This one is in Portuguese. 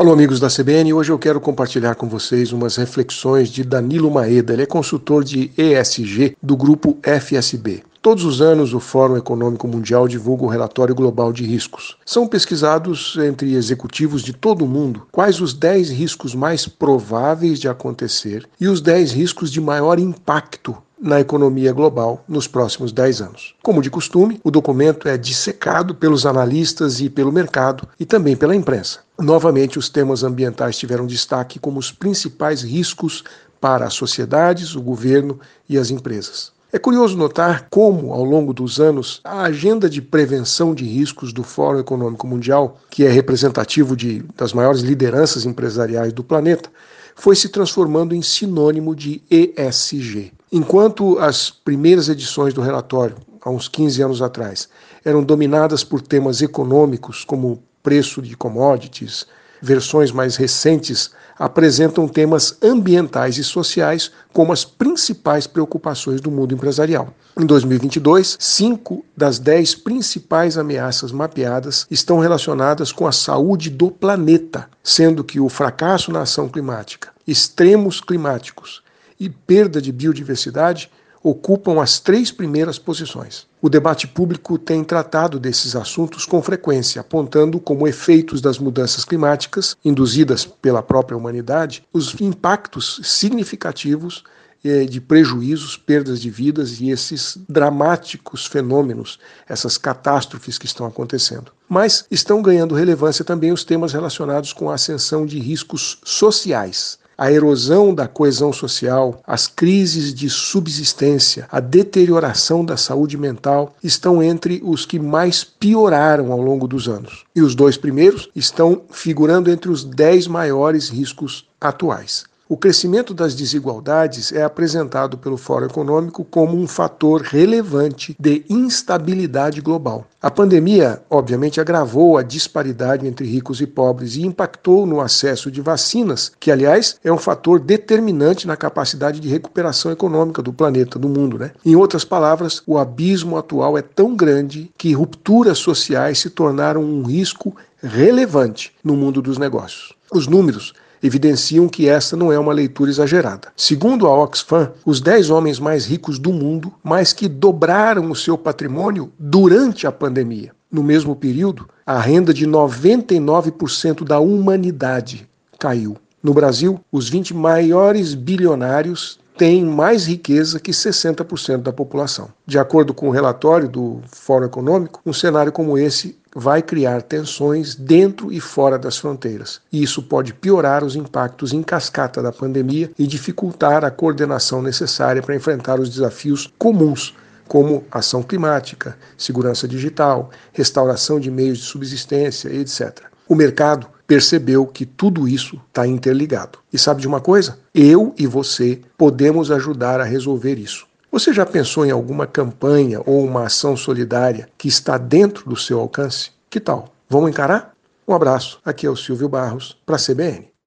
Alô, amigos da CBN. Hoje eu quero compartilhar com vocês umas reflexões de Danilo Maeda. Ele é consultor de ESG do grupo FSB. Todos os anos, o Fórum Econômico Mundial divulga o relatório global de riscos. São pesquisados entre executivos de todo o mundo quais os 10 riscos mais prováveis de acontecer e os 10 riscos de maior impacto na economia global nos próximos 10 anos. Como de costume, o documento é dissecado pelos analistas e pelo mercado e também pela imprensa. Novamente, os temas ambientais tiveram destaque como os principais riscos para as sociedades, o governo e as empresas. É curioso notar como, ao longo dos anos, a agenda de prevenção de riscos do Fórum Econômico Mundial, que é representativo de, das maiores lideranças empresariais do planeta, foi se transformando em sinônimo de ESG. Enquanto as primeiras edições do relatório, há uns 15 anos atrás, eram dominadas por temas econômicos, como preço de commodities, versões mais recentes apresentam temas ambientais e sociais como as principais preocupações do mundo empresarial. Em 2022, cinco das dez principais ameaças mapeadas estão relacionadas com a saúde do planeta, sendo que o fracasso na ação climática, extremos climáticos e perda de biodiversidade ocupam as três primeiras posições. O debate público tem tratado desses assuntos com frequência, apontando como efeitos das mudanças climáticas induzidas pela própria humanidade os impactos significativos eh, de prejuízos, perdas de vidas e esses dramáticos fenômenos, essas catástrofes que estão acontecendo. Mas estão ganhando relevância também os temas relacionados com a ascensão de riscos sociais a erosão da coesão social, as crises de subsistência, a deterioração da saúde mental estão entre os que mais pioraram ao longo dos anos. E os dois primeiros estão figurando entre os dez maiores riscos atuais. O crescimento das desigualdades é apresentado pelo Fórum Econômico como um fator relevante de instabilidade global. A pandemia, obviamente, agravou a disparidade entre ricos e pobres e impactou no acesso de vacinas, que, aliás, é um fator determinante na capacidade de recuperação econômica do planeta, do mundo. Né? Em outras palavras, o abismo atual é tão grande que rupturas sociais se tornaram um risco relevante no mundo dos negócios. Os números evidenciam que esta não é uma leitura exagerada. Segundo a Oxfam, os 10 homens mais ricos do mundo mais que dobraram o seu patrimônio durante a pandemia. No mesmo período, a renda de 99% da humanidade caiu. No Brasil, os 20 maiores bilionários têm mais riqueza que 60% da população. De acordo com o relatório do Fórum Econômico, um cenário como esse vai criar tensões dentro e fora das fronteiras. E isso pode piorar os impactos em cascata da pandemia e dificultar a coordenação necessária para enfrentar os desafios comuns como ação climática, segurança digital, restauração de meios de subsistência, etc. O mercado percebeu que tudo isso está interligado. E sabe de uma coisa? Eu e você podemos ajudar a resolver isso. Você já pensou em alguma campanha ou uma ação solidária que está dentro do seu alcance? Que tal? Vamos encarar? Um abraço. Aqui é o Silvio Barros para a CBN.